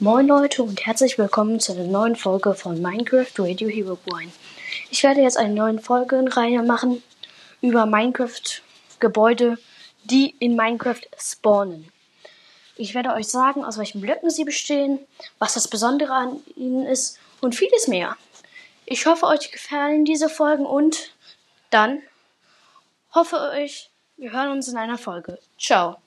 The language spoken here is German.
Moin Leute und herzlich willkommen zu einer neuen Folge von Minecraft Radio Hero Wine. Ich werde jetzt eine neue Folgenreihe machen über Minecraft Gebäude, die in Minecraft spawnen. Ich werde euch sagen, aus welchen Blöcken sie bestehen, was das Besondere an ihnen ist und vieles mehr. Ich hoffe, euch gefallen diese Folgen und dann hoffe ich, wir hören uns in einer Folge. Ciao.